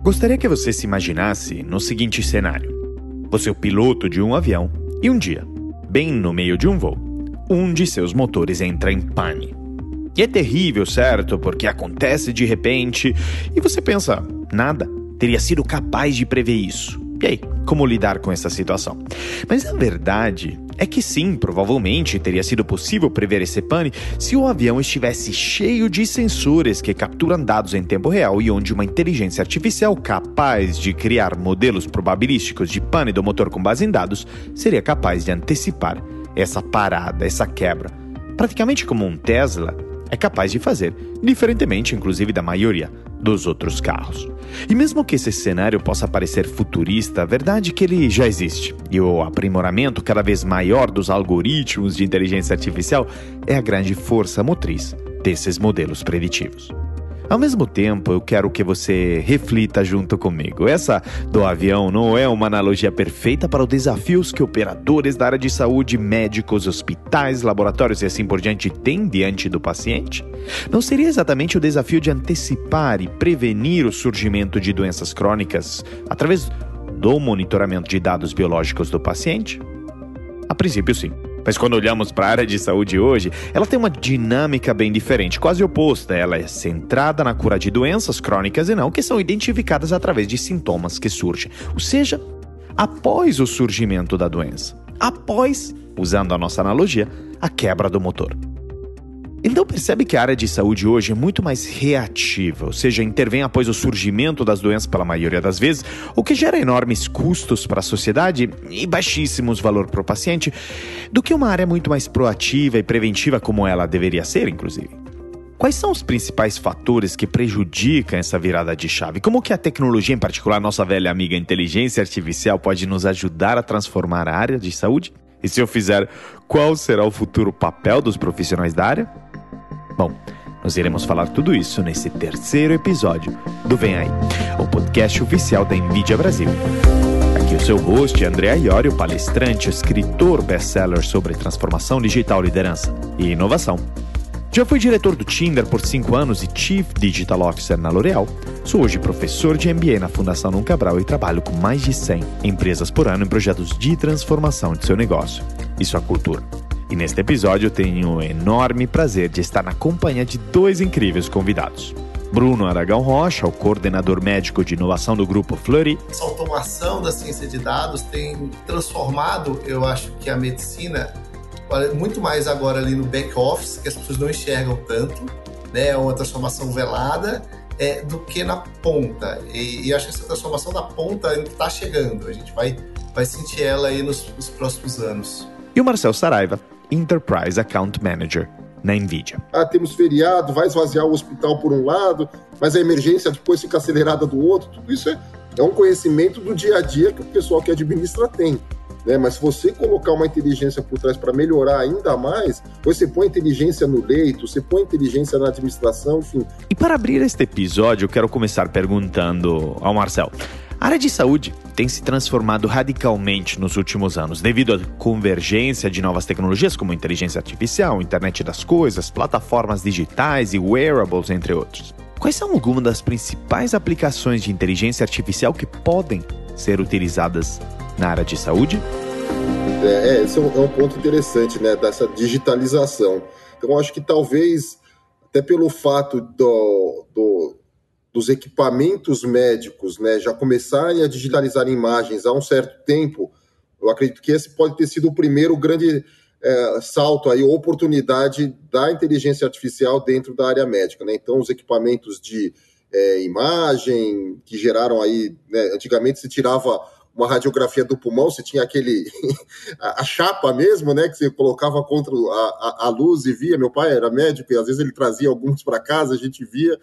Gostaria que você se imaginasse no seguinte cenário: você é o piloto de um avião e um dia, bem no meio de um voo, um de seus motores entra em pane. E é terrível, certo? Porque acontece de repente e você pensa, nada, teria sido capaz de prever isso. E aí, como lidar com essa situação? Mas a verdade é que sim, provavelmente teria sido possível prever esse pane se o avião estivesse cheio de sensores que capturam dados em tempo real e onde uma inteligência artificial capaz de criar modelos probabilísticos de pane do motor com base em dados seria capaz de antecipar essa parada, essa quebra. Praticamente como um Tesla é capaz de fazer, diferentemente inclusive da maioria dos outros carros. E mesmo que esse cenário possa parecer futurista, a verdade é que ele já existe. E o aprimoramento cada vez maior dos algoritmos de inteligência artificial é a grande força motriz desses modelos preditivos. Ao mesmo tempo, eu quero que você reflita junto comigo. Essa do avião não é uma analogia perfeita para os desafios que operadores da área de saúde, médicos, hospitais, laboratórios e assim por diante têm diante do paciente? Não seria exatamente o desafio de antecipar e prevenir o surgimento de doenças crônicas através do monitoramento de dados biológicos do paciente? A princípio, sim. Mas quando olhamos para a área de saúde hoje, ela tem uma dinâmica bem diferente, quase oposta. Ela é centrada na cura de doenças crônicas e não que são identificadas através de sintomas que surgem, ou seja, após o surgimento da doença, após, usando a nossa analogia, a quebra do motor. Então percebe que a área de saúde hoje é muito mais reativa, ou seja, intervém após o surgimento das doenças pela maioria das vezes, o que gera enormes custos para a sociedade e baixíssimos valor para o paciente, do que uma área muito mais proativa e preventiva como ela deveria ser, inclusive. Quais são os principais fatores que prejudicam essa virada de chave? Como que a tecnologia, em particular nossa velha amiga inteligência artificial, pode nos ajudar a transformar a área de saúde? E se eu fizer, qual será o futuro papel dos profissionais da área? Bom, nós iremos falar tudo isso nesse terceiro episódio do Vem Aí, o podcast oficial da NVIDIA Brasil. Aqui o seu host, André Iorio, palestrante, escritor best-seller sobre transformação digital, liderança e inovação. Já fui diretor do Tinder por cinco anos e Chief Digital Officer na L'Oréal. Sou hoje professor de MBA na Fundação Num Cabral e trabalho com mais de 100 empresas por ano em projetos de transformação de seu negócio e sua cultura. E neste episódio eu tenho o enorme prazer de estar na companhia de dois incríveis convidados. Bruno Aragão Rocha, o coordenador médico de inovação do grupo Fleury. Essa automação da ciência de dados tem transformado, eu acho que a medicina, muito mais agora ali no back office, que as pessoas não enxergam tanto, né? É uma transformação velada, é, do que na ponta. E, e acho que essa transformação da ponta está chegando. A gente vai, vai sentir ela aí nos, nos próximos anos. E o Marcel Saraiva, Enterprise Account Manager na NVIDIA. Ah, temos feriado, vai esvaziar o hospital por um lado, mas a emergência depois fica acelerada do outro. Tudo isso é, é um conhecimento do dia a dia que o pessoal que administra tem. Né? Mas se você colocar uma inteligência por trás para melhorar ainda mais, você põe inteligência no leito, você põe inteligência na administração, enfim. E para abrir este episódio, eu quero começar perguntando ao Marcel. A área de saúde tem se transformado radicalmente nos últimos anos, devido à convergência de novas tecnologias como inteligência artificial, internet das coisas, plataformas digitais e wearables, entre outros. Quais são algumas das principais aplicações de inteligência artificial que podem ser utilizadas na área de saúde? É, é esse é um, é um ponto interessante, né, dessa digitalização. Então, acho que talvez, até pelo fato do, do dos equipamentos médicos né, já começarem a digitalizar imagens há um certo tempo, eu acredito que esse pode ter sido o primeiro grande é, salto aí, oportunidade da inteligência artificial dentro da área médica. Né? Então, os equipamentos de é, imagem que geraram aí, né, antigamente se tirava uma radiografia do pulmão, você tinha aquele a, chapa mesmo, né, que você colocava contra a, a, a, luz e via. Meu pai era médico e às vezes ele trazia alguns para casa, a gente via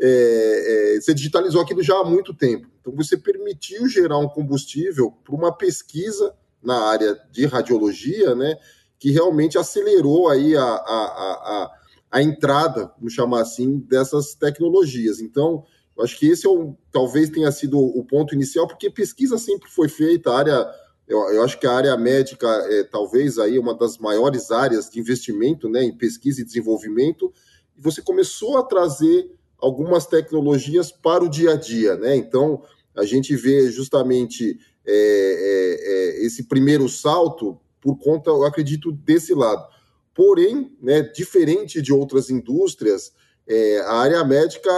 é, é, você digitalizou aquilo já há muito tempo. Então, você permitiu gerar um combustível para uma pesquisa na área de radiologia, né, que realmente acelerou aí a, a, a, a entrada, vamos chamar assim, dessas tecnologias. Então, eu acho que esse é o, talvez tenha sido o ponto inicial, porque pesquisa sempre foi feita, a área, eu, eu acho que a área médica é talvez aí uma das maiores áreas de investimento né, em pesquisa e desenvolvimento, e você começou a trazer algumas tecnologias para o dia a dia, né? Então, a gente vê justamente é, é, é, esse primeiro salto por conta, eu acredito, desse lado. Porém, né, diferente de outras indústrias, é, a área médica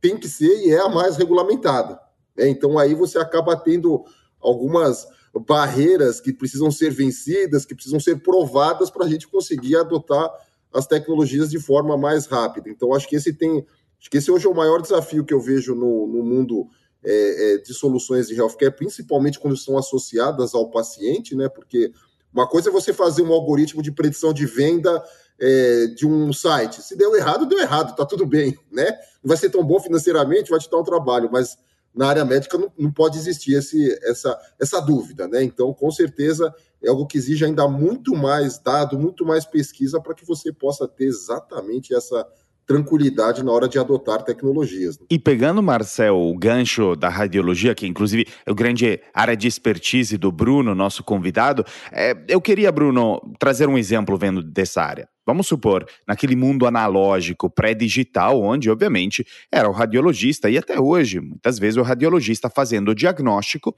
tem que ser e é a mais regulamentada. Né? Então, aí você acaba tendo algumas barreiras que precisam ser vencidas, que precisam ser provadas para a gente conseguir adotar as tecnologias de forma mais rápida. Então, acho que esse tem, acho que esse hoje é o maior desafio que eu vejo no, no mundo é, é, de soluções de healthcare, principalmente quando são associadas ao paciente, né? Porque uma coisa é você fazer um algoritmo de predição de venda é, de um site. Se deu errado, deu errado, tá tudo bem, né? Não vai ser tão bom financeiramente, vai te dar um trabalho, mas na área médica não, não pode existir esse, essa, essa dúvida, né? Então, com certeza, é algo que exige ainda muito mais dado, muito mais pesquisa para que você possa ter exatamente essa tranquilidade na hora de adotar tecnologias. E pegando, Marcel, o gancho da radiologia, que inclusive é o grande área de expertise do Bruno, nosso convidado, é, eu queria, Bruno, trazer um exemplo vendo dessa área. Vamos supor, naquele mundo analógico, pré-digital, onde, obviamente, era o radiologista, e até hoje, muitas vezes, o radiologista fazendo o diagnóstico.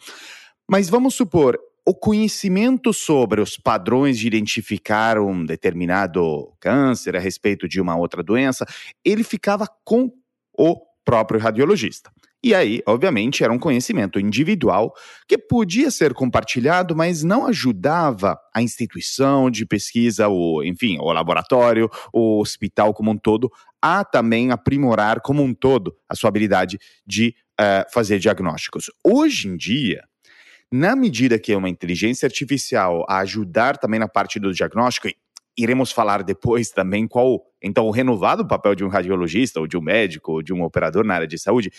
Mas vamos supor, o conhecimento sobre os padrões de identificar um determinado câncer a respeito de uma outra doença, ele ficava com o próprio radiologista. E aí, obviamente, era um conhecimento individual que podia ser compartilhado, mas não ajudava a instituição de pesquisa, o, enfim, o laboratório, o hospital como um todo, a também aprimorar como um todo a sua habilidade de uh, fazer diagnósticos. Hoje em dia, na medida que uma inteligência artificial ajudar também na parte do diagnóstico, iremos falar depois também qual, então, o renovado papel de um radiologista, ou de um médico, ou de um operador na área de saúde,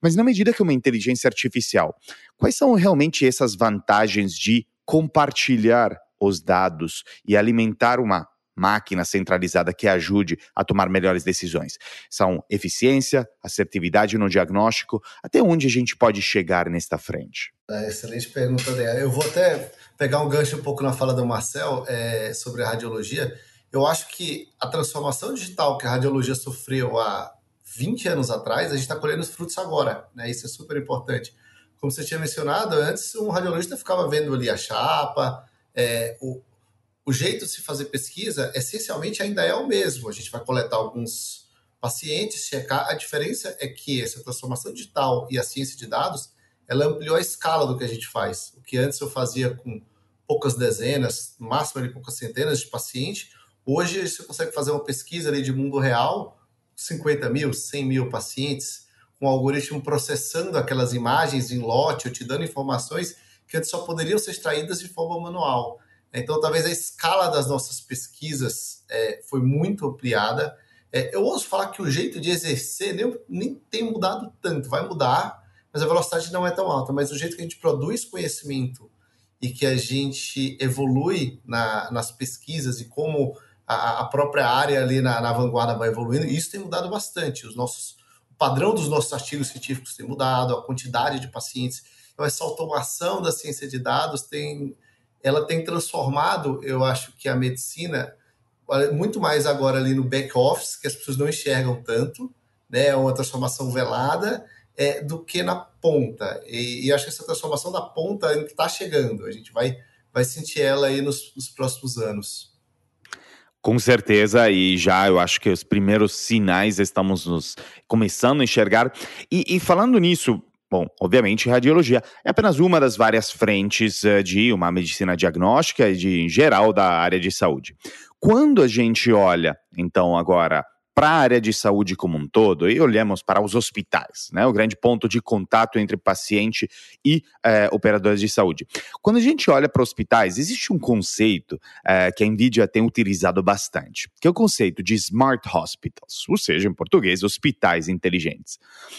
mas na medida que uma inteligência artificial, quais são realmente essas vantagens de compartilhar os dados e alimentar uma máquina centralizada que ajude a tomar melhores decisões. São eficiência, assertividade no diagnóstico, até onde a gente pode chegar nesta frente? É, excelente pergunta, Dea. Eu vou até pegar um gancho um pouco na fala do Marcel é, sobre a radiologia. Eu acho que a transformação digital que a radiologia sofreu há 20 anos atrás, a gente está colhendo os frutos agora. Né? Isso é super importante. Como você tinha mencionado, antes um radiologista ficava vendo ali a chapa, é, o, o jeito de se fazer pesquisa essencialmente ainda é o mesmo. A gente vai coletar alguns pacientes, checar. A diferença é que essa transformação digital e a ciência de dados, ela ampliou a escala do que a gente faz. O que antes eu fazia com poucas dezenas, no máximo ali, poucas centenas de pacientes, hoje você consegue fazer uma pesquisa ali de mundo real, 50 mil, 100 mil pacientes, com um algoritmo processando aquelas imagens em lote, ou te dando informações que antes só poderiam ser extraídas de forma manual. Então, talvez a escala das nossas pesquisas é, foi muito ampliada. É, eu ouço falar que o jeito de exercer nem, nem tem mudado tanto, vai mudar, mas a velocidade não é tão alta. Mas o jeito que a gente produz conhecimento e que a gente evolui na, nas pesquisas e como a, a própria área ali na, na, vanguarda vai evoluindo, isso tem mudado bastante. Os nossos, o padrão dos nossos artigos científicos tem mudado, a quantidade de pacientes. Então, essa automação da ciência de dados tem ela tem transformado, eu acho que a medicina, muito mais agora ali no back-office, que as pessoas não enxergam tanto, né? É uma transformação velada, é, do que na ponta. E, e acho que essa transformação da ponta está chegando. A gente vai, vai sentir ela aí nos, nos próximos anos. Com certeza, e já eu acho que os primeiros sinais estamos nos começando a enxergar. E, e falando nisso, Bom, obviamente, radiologia é apenas uma das várias frentes uh, de uma medicina diagnóstica e de em geral da área de saúde. Quando a gente olha, então, agora para a área de saúde como um todo, e olhamos para os hospitais, né, o grande ponto de contato entre paciente e é, operadores de saúde. Quando a gente olha para hospitais, existe um conceito é, que a NVIDIA tem utilizado bastante, que é o conceito de Smart Hospitals, ou seja, em português, hospitais inteligentes.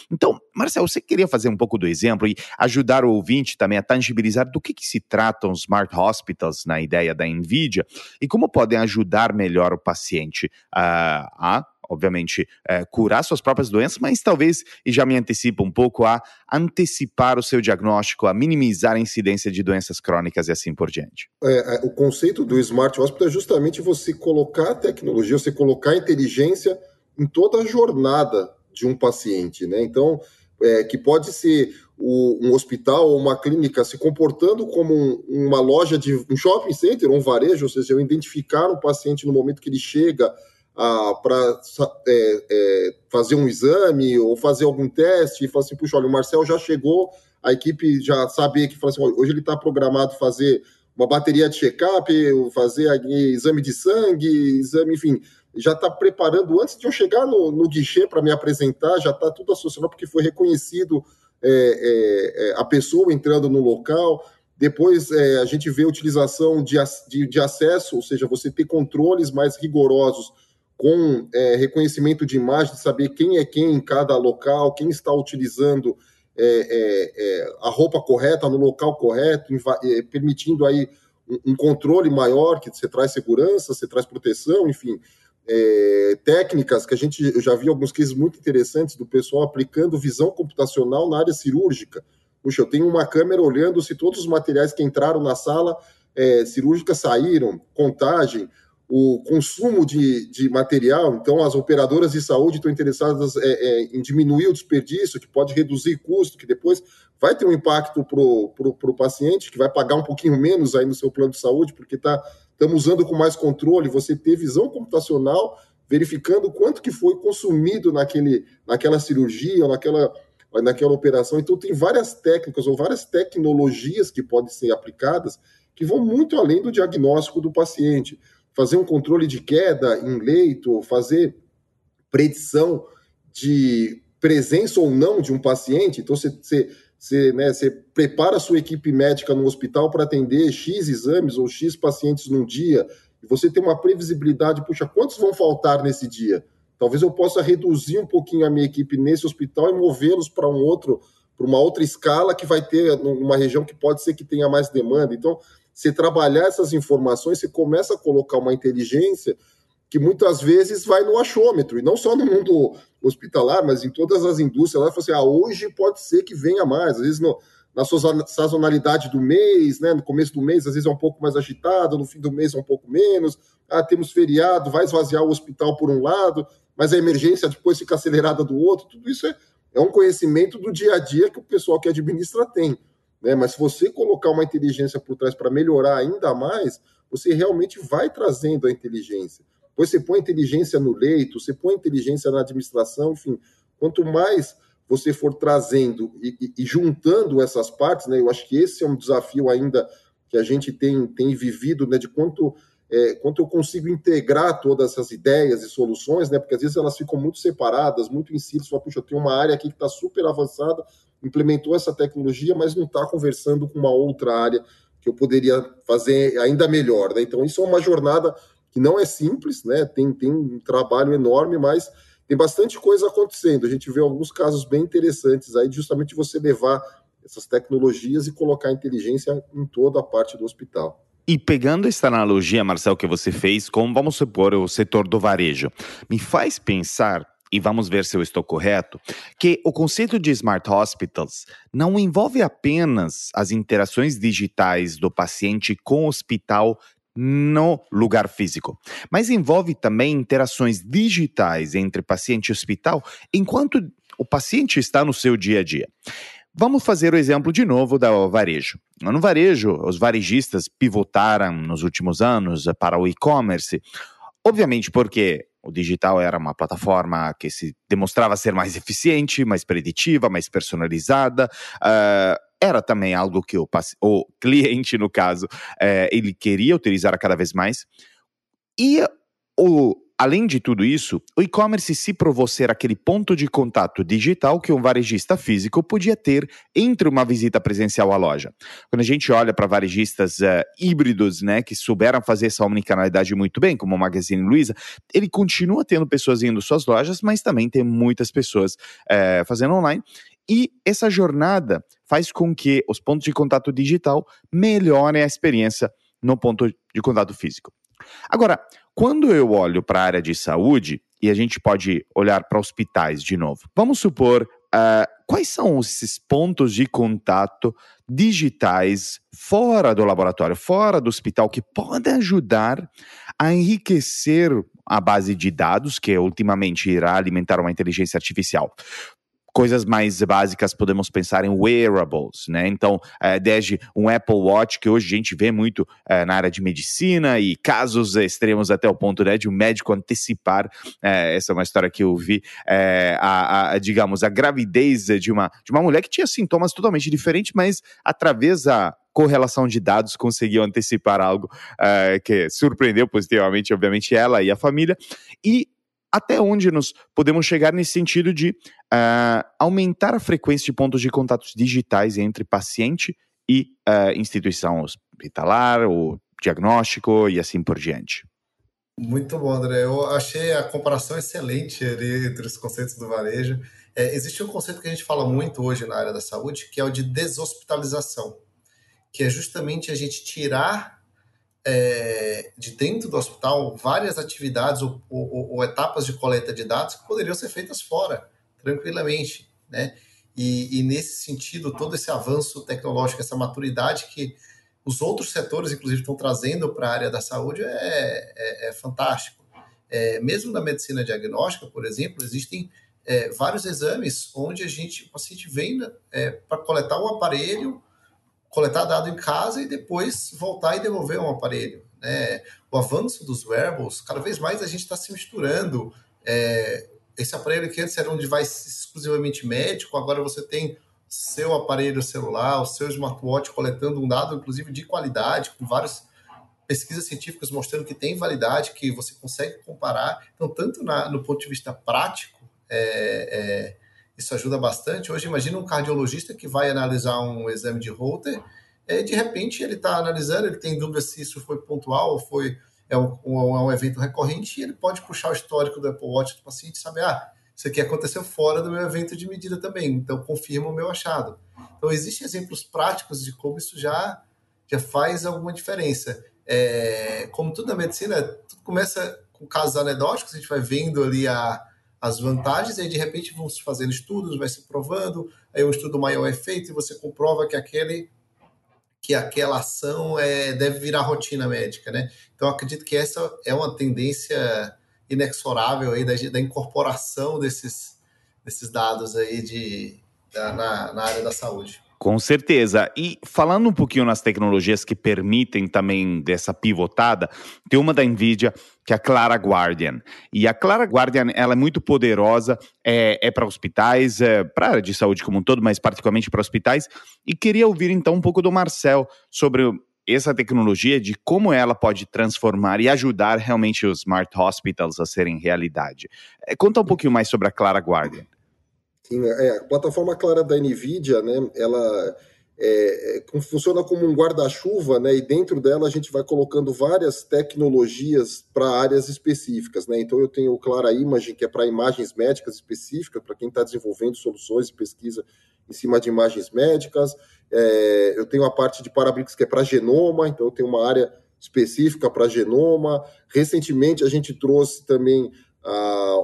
Então, Marcelo, você queria fazer um pouco do exemplo e ajudar o ouvinte também a tangibilizar do que, que se tratam Smart Hospitals na ideia da NVIDIA e como podem ajudar melhor o paciente uh, a obviamente, é, curar suas próprias doenças, mas talvez, e já me antecipa um pouco, a antecipar o seu diagnóstico, a minimizar a incidência de doenças crônicas e assim por diante. É, é o conceito do Smart Hospital é justamente você colocar a tecnologia, você colocar a inteligência em toda a jornada de um paciente, né? Então, é, que pode ser o, um hospital ou uma clínica se comportando como um, uma loja de um shopping center, um varejo, ou seja, eu identificar um paciente no momento que ele chega para é, é, fazer um exame ou fazer algum teste e falar assim, puxa, olha, o Marcel já chegou, a equipe já sabia que assim, hoje ele está programado fazer uma bateria de check-up, fazer exame de sangue, exame, enfim, já está preparando antes de eu chegar no, no guichê para me apresentar, já está tudo associado porque foi reconhecido é, é, é, a pessoa entrando no local. Depois é, a gente vê a utilização de, de, de, acesso, ou seja, você ter controles mais rigorosos com é, reconhecimento de imagem, de saber quem é quem em cada local, quem está utilizando é, a roupa correta no local correto, permitindo aí um, um controle maior, que você traz segurança, você traz proteção, enfim é, técnicas que a gente eu já vi alguns cases muito interessantes do pessoal aplicando visão computacional na área cirúrgica. Puxa, eu tenho uma câmera olhando se todos os materiais que entraram na sala é, cirúrgica saíram, contagem, o consumo de, de material. Então, as operadoras de saúde estão interessadas é, é, em diminuir o desperdício, que pode reduzir custo, que depois vai ter um impacto para o paciente, que vai pagar um pouquinho menos aí no seu plano de saúde, porque está estamos usando com mais controle, você ter visão computacional, verificando quanto que foi consumido naquele, naquela cirurgia, naquela, naquela operação. Então, tem várias técnicas ou várias tecnologias que podem ser aplicadas que vão muito além do diagnóstico do paciente. Fazer um controle de queda em leito, fazer predição de presença ou não de um paciente. Então, você, você você, né, você prepara a sua equipe médica no hospital para atender X exames ou X pacientes num dia, e você tem uma previsibilidade, puxa, quantos vão faltar nesse dia? Talvez eu possa reduzir um pouquinho a minha equipe nesse hospital e movê-los para um outro, para uma outra escala que vai ter uma região que pode ser que tenha mais demanda. Então, você trabalhar essas informações, você começa a colocar uma inteligência que muitas vezes vai no achômetro, e não só no mundo hospitalar, mas em todas as indústrias. Ela fala assim: ah, hoje pode ser que venha mais, às vezes no, na sazonalidade do mês, né? No começo do mês, às vezes é um pouco mais agitado, no fim do mês é um pouco menos. Ah, temos feriado, vai esvaziar o hospital por um lado, mas a emergência depois fica acelerada do outro. Tudo isso é, é um conhecimento do dia a dia que o pessoal que administra tem. Né? Mas se você colocar uma inteligência por trás para melhorar ainda mais, você realmente vai trazendo a inteligência. Depois você põe inteligência no leito, você põe inteligência na administração, enfim. Quanto mais você for trazendo e, e, e, juntando essas partes, né? Eu acho que esse é um desafio ainda que a gente tem, tem vivido, né? De quanto, é, quanto eu consigo integrar todas essas ideias e soluções, né? Porque às vezes elas ficam muito separadas, muito em si. Fala, puxa, eu tenho uma área aqui que está super avançada, implementou essa tecnologia, mas não está conversando com uma outra área que eu poderia fazer ainda melhor, né? Então isso é uma jornada que não é simples, né? Tem, tem um trabalho enorme, mas tem bastante coisa acontecendo. A gente vê alguns casos bem interessantes aí, justamente você levar essas tecnologias e colocar inteligência em toda a parte do hospital. E pegando essa analogia, Marcel, que você fez com, vamos supor, o setor do varejo, me faz pensar e vamos ver se eu estou correto, que o conceito de Smart Hospitals não envolve apenas as interações digitais do paciente com o hospital no lugar físico, mas envolve também interações digitais entre paciente e hospital enquanto o paciente está no seu dia a dia. Vamos fazer o exemplo de novo do varejo. No varejo, os varejistas pivotaram nos últimos anos para o e-commerce, obviamente porque o digital era uma plataforma que se demonstrava ser mais eficiente, mais preditiva, mais personalizada. Uh, era também algo que o, o cliente, no caso, é, ele queria utilizar cada vez mais. E o, além de tudo isso, o e-commerce se provou ser aquele ponto de contato digital que um varejista físico podia ter entre uma visita presencial à loja. Quando a gente olha para varejistas uh, híbridos, né, que souberam fazer essa omnicanalidade muito bem, como o Magazine Luiza, ele continua tendo pessoas indo suas lojas, mas também tem muitas pessoas uh, fazendo online. E essa jornada faz com que os pontos de contato digital melhorem a experiência no ponto de contato físico. Agora, quando eu olho para a área de saúde, e a gente pode olhar para hospitais de novo, vamos supor uh, quais são esses pontos de contato digitais fora do laboratório, fora do hospital, que podem ajudar a enriquecer a base de dados, que ultimamente irá alimentar uma inteligência artificial coisas mais básicas, podemos pensar em wearables, né? Então, é, desde um Apple Watch, que hoje a gente vê muito é, na área de medicina, e casos extremos até o ponto né, de um médico antecipar, é, essa é uma história que eu vi, a, a, digamos, a gravidez de uma, de uma mulher que tinha sintomas totalmente diferentes, mas através da correlação de dados conseguiu antecipar algo que surpreendeu positivamente, obviamente, ela e a família. E até onde nós podemos chegar nesse sentido de uh, aumentar a frequência de pontos de contatos digitais entre paciente e uh, instituição hospitalar, o diagnóstico e assim por diante. Muito bom, André. Eu achei a comparação excelente ali entre os conceitos do varejo. É, existe um conceito que a gente fala muito hoje na área da saúde, que é o de deshospitalização, que é justamente a gente tirar é, de dentro do hospital várias atividades ou, ou, ou, etapas de coleta de dados que poderiam ser feitas fora, tranquilamente, né? E, e, nesse sentido, todo esse avanço tecnológico, essa maturidade que os outros setores, inclusive, estão trazendo para a área da saúde é, é, é fantástico. É, mesmo na medicina diagnóstica, por exemplo, existem é, vários exames onde a gente, o paciente vem é, para coletar um aparelho coletar dado em casa e depois voltar e devolver um aparelho. Né? O avanço dos wearables, cada vez mais a gente está se misturando. É, esse aparelho que antes era um device exclusivamente médico, agora você tem seu aparelho celular, o seu smartwatch coletando um dado, inclusive de qualidade, com várias pesquisas científicas mostrando que tem validade, que você consegue comparar. Então, tanto na, no ponto de vista prático, é, é, isso ajuda bastante. Hoje, imagina um cardiologista que vai analisar um exame de Holter, e de repente ele está analisando, ele tem dúvida se isso foi pontual ou foi é um, um, é um, evento recorrente, e ele pode puxar o histórico do Apple Watch do paciente e saber, ah, isso aqui aconteceu fora do meu evento de medida também, então confirma o meu achado. Então, existem exemplos práticos de como isso já, já faz alguma diferença. É, como tudo na medicina, tudo começa com casos anedóticos, a gente vai vendo ali a, as vantagens, e aí de repente vão se fazendo estudos, vai se provando, aí um estudo maior é feito e você comprova que aquele que aquela ação é, deve virar rotina médica, né? Então acredito que essa é uma tendência inexorável aí da, da incorporação desses, desses dados aí de, da, na, na área da saúde. Com certeza. E falando um pouquinho nas tecnologias que permitem também dessa pivotada, tem uma da Nvidia que é a Clara Guardian. E a Clara Guardian ela é muito poderosa, é, é para hospitais, é para a área de saúde como um todo, mas particularmente para hospitais. E queria ouvir então um pouco do Marcel sobre essa tecnologia, de como ela pode transformar e ajudar realmente os smart hospitals a serem realidade. É, conta um pouquinho mais sobre a Clara Guardian. Sim, é, a plataforma clara da NVIDIA, né, ela é, é, funciona como um guarda-chuva, né, e dentro dela a gente vai colocando várias tecnologias para áreas específicas. Né? Então eu tenho o Clara Imaging, que é para imagens médicas específicas, para quem está desenvolvendo soluções de pesquisa em cima de imagens médicas. É, eu tenho a parte de Parabricks, que é para genoma, então eu tenho uma área específica para genoma. Recentemente a gente trouxe também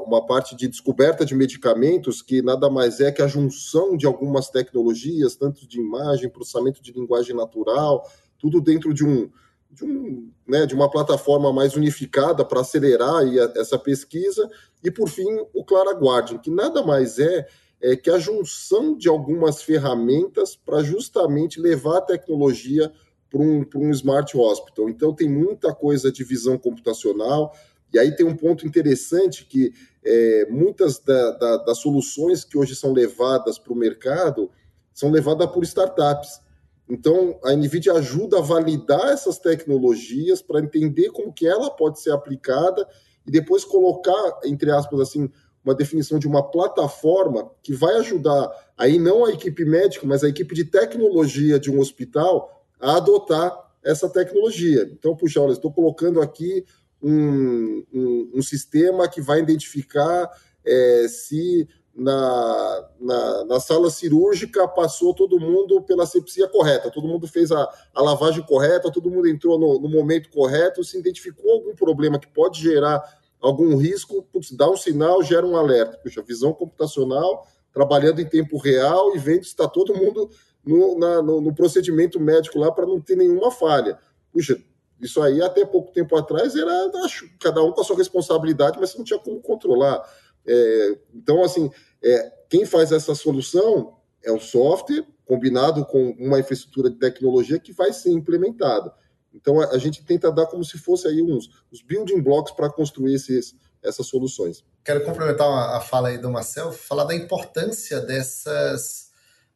uma parte de descoberta de medicamentos que nada mais é que a junção de algumas tecnologias, tanto de imagem, processamento de linguagem natural, tudo dentro de um, de, um, né, de uma plataforma mais unificada para acelerar aí essa pesquisa. E, por fim, o Clara Guardian, que nada mais é, é que a junção de algumas ferramentas para justamente levar a tecnologia para um, um smart hospital. Então, tem muita coisa de visão computacional, e aí tem um ponto interessante que é, muitas da, da, das soluções que hoje são levadas para o mercado são levadas por startups. Então, a NVIDIA ajuda a validar essas tecnologias para entender como que ela pode ser aplicada e depois colocar, entre aspas, assim, uma definição de uma plataforma que vai ajudar aí não a equipe médica, mas a equipe de tecnologia de um hospital a adotar essa tecnologia. Então, puxa, olha, estou colocando aqui um, um, um sistema que vai identificar é, se na, na, na, sala cirúrgica passou todo mundo pela sepsia correta, todo mundo fez a, a lavagem correta, todo mundo entrou no, no, momento correto, se identificou algum problema que pode gerar algum risco, putz, dá um sinal, gera um alerta. Puxa, visão computacional trabalhando em tempo real e vendo se está todo mundo no, na, no, no procedimento médico lá para não ter nenhuma falha. Puxa, isso aí até pouco tempo atrás era cada um com a sua responsabilidade, mas você não tinha como controlar. É, então, assim, é, quem faz essa solução é o software combinado com uma infraestrutura de tecnologia que vai ser implementada. Então, a, a gente tenta dar como se fosse aí uns building blocks para construir esses, essas soluções. Quero complementar a fala aí do Marcel, falar da importância dessas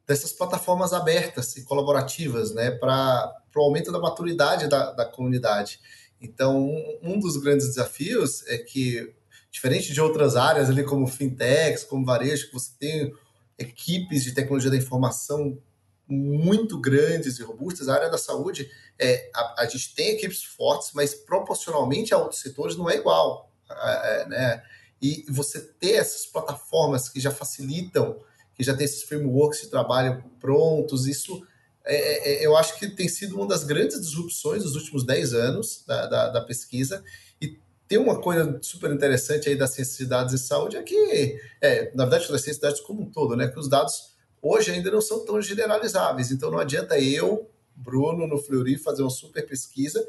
dessas plataformas abertas e colaborativas, né, para o aumento da maturidade da, da comunidade. Então, um, um dos grandes desafios é que, diferente de outras áreas ali como fintechs, como varejo, que você tem equipes de tecnologia da informação muito grandes e robustas, a área da saúde, é, a, a gente tem equipes fortes, mas proporcionalmente a outros setores não é igual. É, né? E você ter essas plataformas que já facilitam que já tem esses frameworks de trabalho prontos. Isso é, é, é, eu acho que tem sido uma das grandes disrupções dos últimos 10 anos da, da, da pesquisa. E tem uma coisa super interessante aí das ciências de dados e saúde é que, é, na verdade, das ciências de dados como um todo, né? Que os dados hoje ainda não são tão generalizáveis. Então não adianta eu, Bruno, no Fleury, fazer uma super pesquisa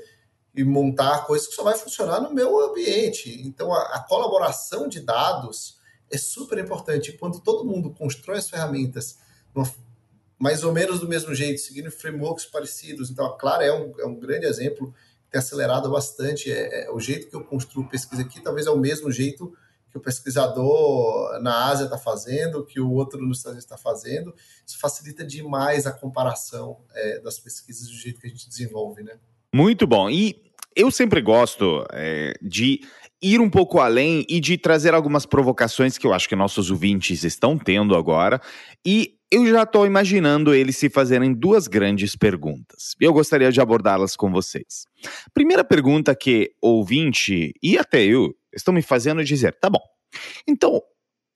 e montar coisas que só vai funcionar no meu ambiente. Então a, a colaboração de dados é super importante. Quando todo mundo constrói as ferramentas mais ou menos do mesmo jeito, seguindo frameworks parecidos, então a Clara é um, é um grande exemplo, tem acelerado bastante. É, é, o jeito que eu construo pesquisa aqui talvez é o mesmo jeito que o pesquisador na Ásia está fazendo, que o outro nos Estados Unidos está fazendo. Isso facilita demais a comparação é, das pesquisas do jeito que a gente desenvolve, né? Muito bom. E eu sempre gosto é, de ir um pouco além e de trazer algumas provocações que eu acho que nossos ouvintes estão tendo agora. E eu já estou imaginando eles se fazerem duas grandes perguntas. E eu gostaria de abordá-las com vocês. Primeira pergunta que ouvinte e até eu estão me fazendo dizer: tá bom, então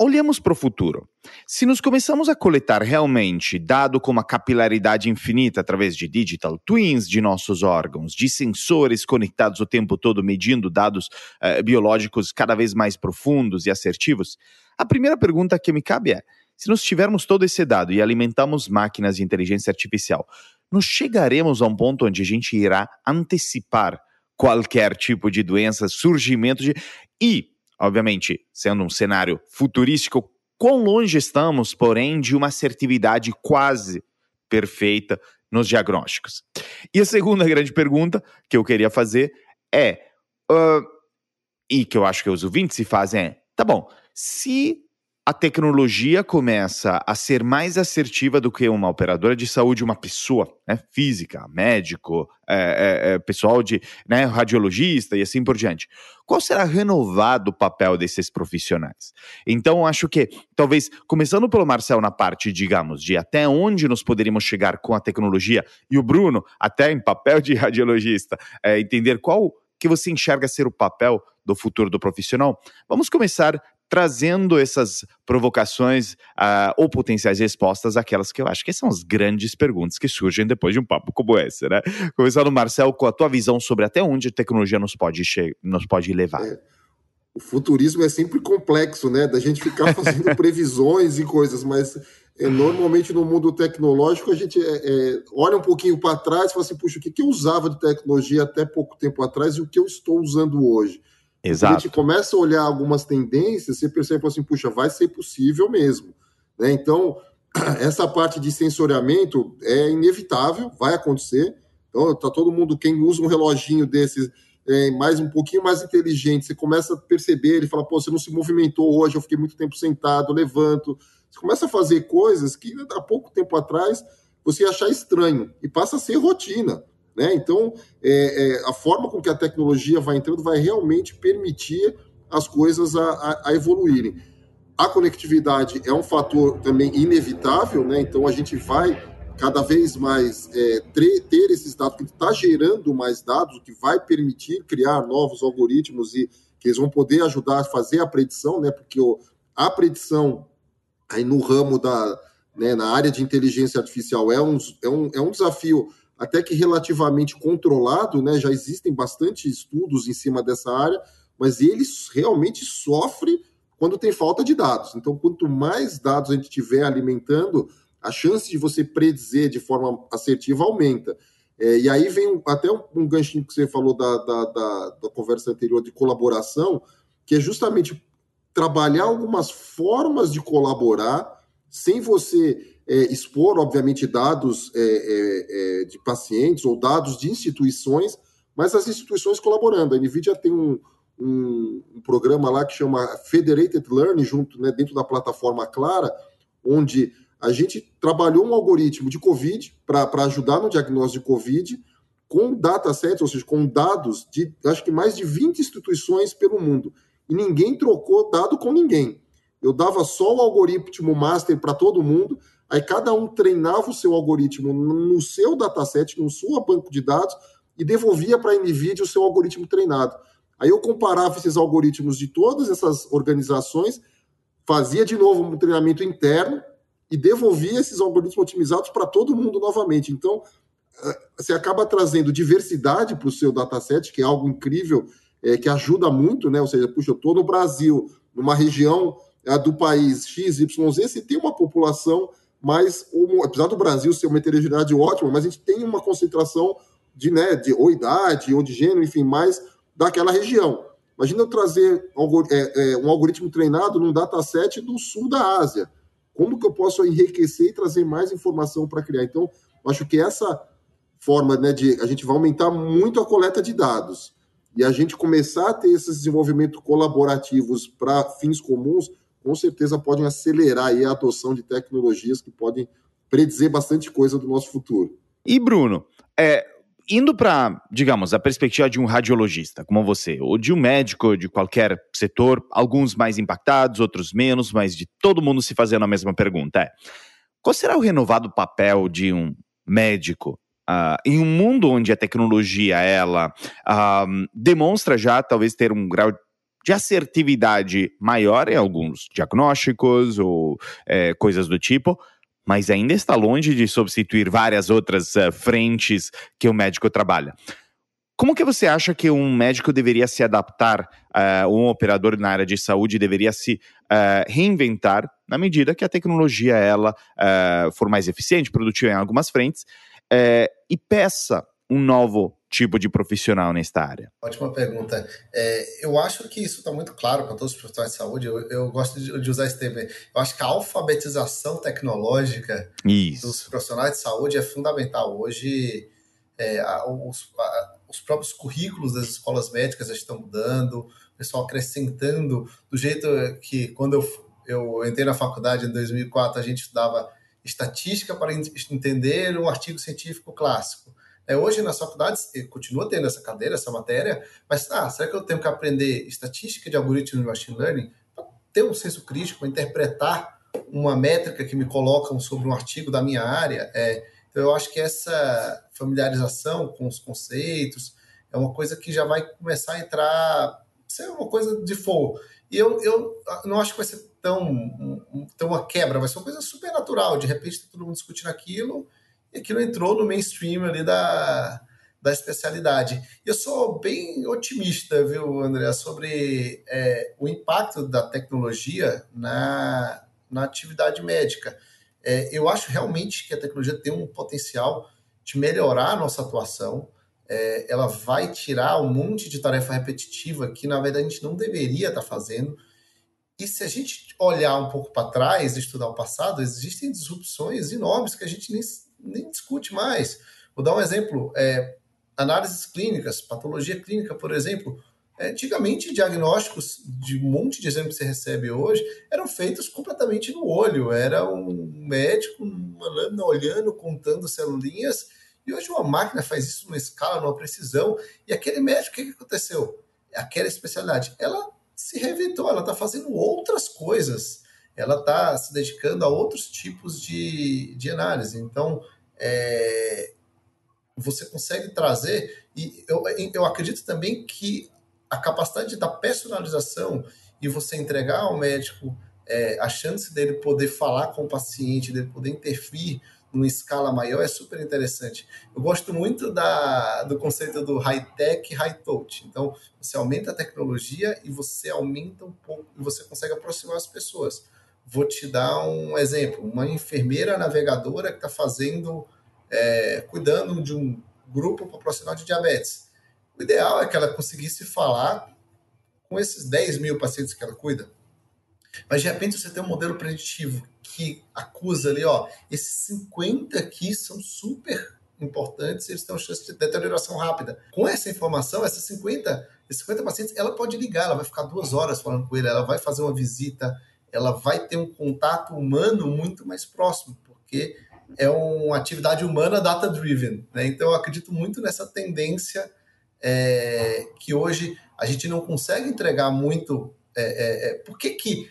Olhemos para o futuro. Se nos começamos a coletar realmente dado com uma capilaridade infinita através de digital twins de nossos órgãos, de sensores conectados o tempo todo medindo dados uh, biológicos cada vez mais profundos e assertivos, a primeira pergunta que me cabe é: se nós tivermos todo esse dado e alimentamos máquinas de inteligência artificial, nós chegaremos a um ponto onde a gente irá antecipar qualquer tipo de doença, surgimento de. E obviamente, sendo um cenário futurístico, quão longe estamos, porém, de uma assertividade quase perfeita nos diagnósticos? E a segunda grande pergunta que eu queria fazer é, uh, e que eu acho que os ouvintes se fazem é, tá bom, se a tecnologia começa a ser mais assertiva do que uma operadora de saúde, uma pessoa né, física, médico, é, é, é, pessoal de né, radiologista e assim por diante. Qual será renovado o papel desses profissionais? Então, acho que, talvez, começando pelo Marcel na parte, digamos, de até onde nós poderíamos chegar com a tecnologia, e o Bruno, até em papel de radiologista, é, entender qual que você enxerga ser o papel do futuro do profissional. Vamos começar trazendo essas provocações uh, ou potenciais respostas àquelas que eu acho que são as grandes perguntas que surgem depois de um papo como esse, né? Começando, Marcel, com a tua visão sobre até onde a tecnologia nos pode, nos pode levar. É. O futurismo é sempre complexo, né? Da gente ficar fazendo previsões e coisas, mas é, normalmente no mundo tecnológico a gente é, é, olha um pouquinho para trás e fala assim, puxa, o que, que eu usava de tecnologia até pouco tempo atrás e o que eu estou usando hoje? Exato. A gente começa a olhar algumas tendências, você percebe assim, puxa, vai ser possível mesmo. Né? Então, essa parte de sensoriamento é inevitável, vai acontecer. Então, tá todo mundo, quem usa um reloginho desses é, mais um pouquinho mais inteligente, você começa a perceber, ele fala, pô, você não se movimentou hoje, eu fiquei muito tempo sentado, levanto. Você começa a fazer coisas que há pouco tempo atrás você ia achar estranho e passa a ser rotina. Né? Então, é, é, a forma com que a tecnologia vai entrando vai realmente permitir as coisas a, a, a evoluírem. A conectividade é um fator também inevitável, né? então a gente vai cada vez mais é, ter esses dados, que está gerando mais dados, o que vai permitir criar novos algoritmos e que eles vão poder ajudar a fazer a predição, né? porque o, a predição aí no ramo da, né, na área de inteligência artificial é um, é um, é um desafio até que relativamente controlado, né? Já existem bastante estudos em cima dessa área, mas ele realmente sofre quando tem falta de dados. Então, quanto mais dados a gente tiver alimentando, a chance de você predizer de forma assertiva aumenta. É, e aí vem até um, um, ganchinho que você falou da, da, da, da conversa anterior de colaboração, que é justamente trabalhar algumas formas de colaborar sem você é, expor, obviamente, dados é, é, é, de pacientes ou dados de instituições, mas as instituições colaborando. A NVIDIA tem um, um, um programa lá que chama Federated Learning, junto né, dentro da plataforma Clara, onde a gente trabalhou um algoritmo de Covid para ajudar no diagnóstico de Covid, com datasets, ou seja, com dados de acho que mais de 20 instituições pelo mundo. E ninguém trocou dado com ninguém. Eu dava só o algoritmo master para todo mundo, aí cada um treinava o seu algoritmo no seu dataset, no seu banco de dados, e devolvia para a NVIDIA o seu algoritmo treinado. Aí eu comparava esses algoritmos de todas essas organizações, fazia de novo um treinamento interno e devolvia esses algoritmos otimizados para todo mundo novamente. Então, eh, você acaba trazendo diversidade para o seu dataset, que é algo incrível, é, que ajuda muito, né? Ou seja, puxa, eu estou no Brasil, numa região é, do país XYZ, você tem uma população mais, apesar do Brasil ser uma heterogeneidade ótima, mas a gente tem uma concentração de, né, de ou idade, ou de gênero, enfim, mais daquela região. Imagina eu trazer é, é, um algoritmo treinado num dataset do sul da Ásia. Como que eu posso enriquecer e trazer mais informação para criar? Então, acho que essa forma né, de a gente vai aumentar muito a coleta de dados e a gente começar a ter esses desenvolvimentos colaborativos para fins comuns, com certeza podem acelerar a adoção de tecnologias que podem predizer bastante coisa do nosso futuro. E Bruno, é, indo para, digamos, a perspectiva de um radiologista como você, ou de um médico de qualquer setor, alguns mais impactados, outros menos, mas de todo mundo se fazendo a mesma pergunta, é: qual será o renovado papel de um médico Uh, em um mundo onde a tecnologia ela uh, demonstra já talvez ter um grau de assertividade maior em alguns diagnósticos ou é, coisas do tipo, mas ainda está longe de substituir várias outras uh, frentes que o médico trabalha. Como que você acha que um médico deveria se adaptar, uh, um operador na área de saúde deveria se uh, reinventar na medida que a tecnologia ela for mais eficiente, produtiva em algumas frentes e peça um novo tipo de profissional nesta área? Ótima pergunta. É, eu acho que isso está muito claro para todos os profissionais de saúde. Eu, eu gosto de, de, usar esse termo. Eu acho que a alfabetização tecnológica isso. dos profissionais de saúde é fundamental. Hoje, é, a, os, a, os próprios currículos das escolas médicas estão mudando, o pessoal acrescentando do jeito que quando eu, eu entrei na faculdade em 2004, a gente estudava estatística para entender um artigo científico clássico. É, hoje nas faculdades continua tendo essa cadeira, essa matéria, mas ah, será que eu tenho que aprender estatística de algoritmos de machine learning para ter um senso crítico, para interpretar uma métrica que me colocam sobre um artigo da minha área? É, então eu acho que essa familiarização com os conceitos é uma coisa que já vai começar a entrar, ser uma coisa de fogo. E eu, eu não acho que vai ser tão, tão uma quebra, vai ser uma coisa super natural. De repente, tá todo mundo discutindo aquilo e aquilo entrou no mainstream ali da, da especialidade. Eu sou bem otimista, viu, André, sobre é, o impacto da tecnologia na, na atividade médica. É, eu acho realmente que a tecnologia tem um potencial de melhorar a nossa atuação. É, ela vai tirar um monte de tarefa repetitiva que, na verdade, a gente não deveria estar fazendo. E se a gente olhar um pouco para trás, estudar o passado, existem disrupções enormes que a gente nem nem discute mais. Vou dar um exemplo: é, análises clínicas, patologia clínica, por exemplo. É, antigamente, diagnósticos de um monte de exames que você recebe hoje eram feitos completamente no olho. Era um médico, uma lâmina olhando, contando celulinhas, e hoje uma máquina faz isso numa escala, numa precisão. E aquele médico, o que, que aconteceu? Aquela especialidade, ela se reinventou, ela está fazendo outras coisas, ela está se dedicando a outros tipos de, de análise. Então, é, você consegue trazer, e eu, eu acredito também que a capacidade da personalização e você entregar ao médico é, a chance dele poder falar com o paciente, dele poder intervir numa escala maior é super interessante. Eu gosto muito da, do conceito do high-tech, high-touch. Então, você aumenta a tecnologia e você aumenta um pouco, e você consegue aproximar as pessoas. Vou te dar um exemplo: uma enfermeira navegadora que está fazendo, é, cuidando de um grupo populacional de diabetes. O ideal é que ela conseguisse falar com esses 10 mil pacientes que ela cuida. Mas de repente você tem um modelo preditivo que acusa ali, ó, esses 50 aqui são super importantes, eles têm uma chance de deterioração rápida. Com essa informação, essas 50, esses 50 pacientes, ela pode ligar, ela vai ficar duas horas falando com ele, ela vai fazer uma visita, ela vai ter um contato humano muito mais próximo, porque é uma atividade humana data-driven. Né? Então, eu acredito muito nessa tendência é, que hoje a gente não consegue entregar muito. É, é, é por que, que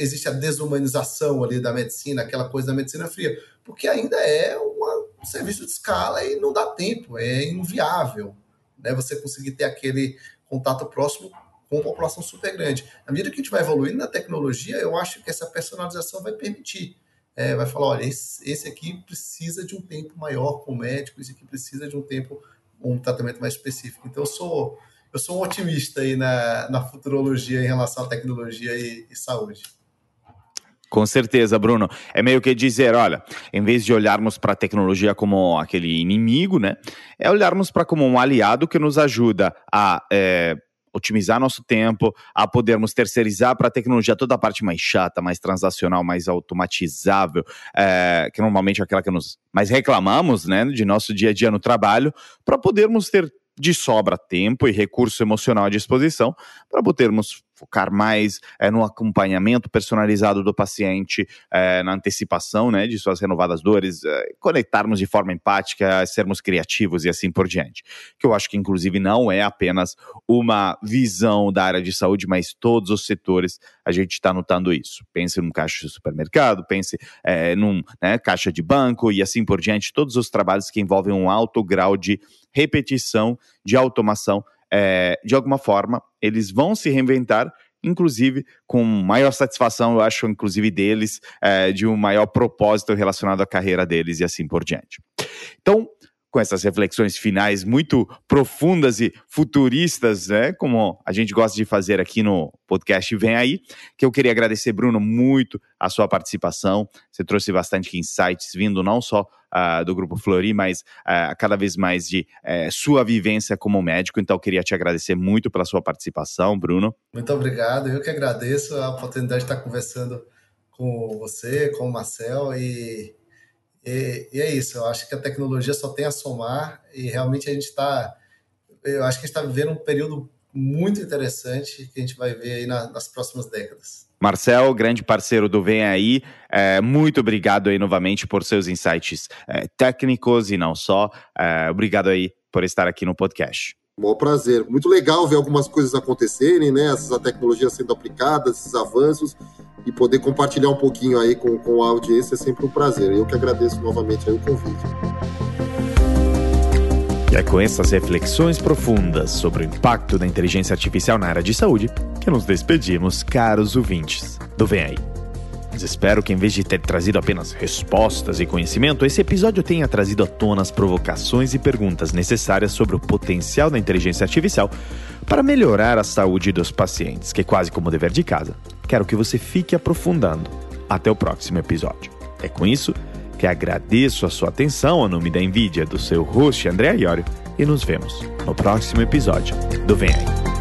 existe a desumanização ali da medicina, aquela coisa da medicina fria? Porque ainda é uma, um serviço de escala e não dá tempo, é inviável né, você conseguir ter aquele contato próximo com uma população super grande. À medida que a gente vai evoluindo na tecnologia, eu acho que essa personalização vai permitir. É, vai falar, olha, esse, esse aqui precisa de um tempo maior com o médico, esse aqui precisa de um tempo, um tratamento mais específico. Então, eu sou eu sou um otimista aí na, na futurologia em relação à tecnologia e, e saúde. Com certeza, Bruno. É meio que dizer, olha, em vez de olharmos para a tecnologia como aquele inimigo, né, é olharmos para como um aliado que nos ajuda a é, otimizar nosso tempo, a podermos terceirizar para a tecnologia toda a parte mais chata, mais transacional, mais automatizável, é, que normalmente é aquela que nós mais reclamamos, né, de nosso dia a dia no trabalho, para podermos ter de sobra tempo e recurso emocional à disposição para podermos focar mais é, no acompanhamento personalizado do paciente, é, na antecipação né, de suas renovadas dores, é, conectarmos de forma empática, sermos criativos e assim por diante. Que eu acho que, inclusive, não é apenas uma visão da área de saúde, mas todos os setores a gente está notando isso. Pense num caixa de supermercado, pense é, num né, caixa de banco e assim por diante, todos os trabalhos que envolvem um alto grau de repetição, de automação é, de alguma forma, eles vão se reinventar, inclusive com maior satisfação, eu acho, inclusive deles, é, de um maior propósito relacionado à carreira deles e assim por diante. Então, com essas reflexões finais muito profundas e futuristas, né, como a gente gosta de fazer aqui no podcast Vem Aí, que eu queria agradecer, Bruno, muito a sua participação. Você trouxe bastante insights vindo não só uh, do Grupo Flori, mas uh, cada vez mais de uh, sua vivência como médico. Então, eu queria te agradecer muito pela sua participação, Bruno. Muito obrigado. Eu que agradeço a oportunidade de estar conversando com você, com o Marcel e e, e, é isso, eu acho que a tecnologia só tem a somar e realmente a gente está. Eu acho que a gente está vivendo um período muito interessante que a gente vai ver aí na, nas próximas décadas. Marcel, grande parceiro do Vem Aí, é, muito obrigado aí novamente por seus insights é, técnicos e não só. É, obrigado aí por estar aqui no podcast. Um prazer. Muito legal ver algumas coisas acontecerem, né? Essas tecnologias sendo aplicadas, esses avanços, e poder compartilhar um pouquinho aí com, com a audiência é sempre um prazer. Eu que agradeço novamente o convite. E é com essas reflexões profundas sobre o impacto da inteligência artificial na área de saúde que nos despedimos, caros ouvintes do Vem Aí. Mas espero que, em vez de ter trazido apenas respostas e conhecimento, esse episódio tenha trazido à tona as provocações e perguntas necessárias sobre o potencial da inteligência artificial para melhorar a saúde dos pacientes, que, quase como dever de casa, quero que você fique aprofundando. Até o próximo episódio. É com isso que agradeço a sua atenção a nome da NVIDIA, do seu host André Iorio, e nos vemos no próximo episódio do Vem Aí.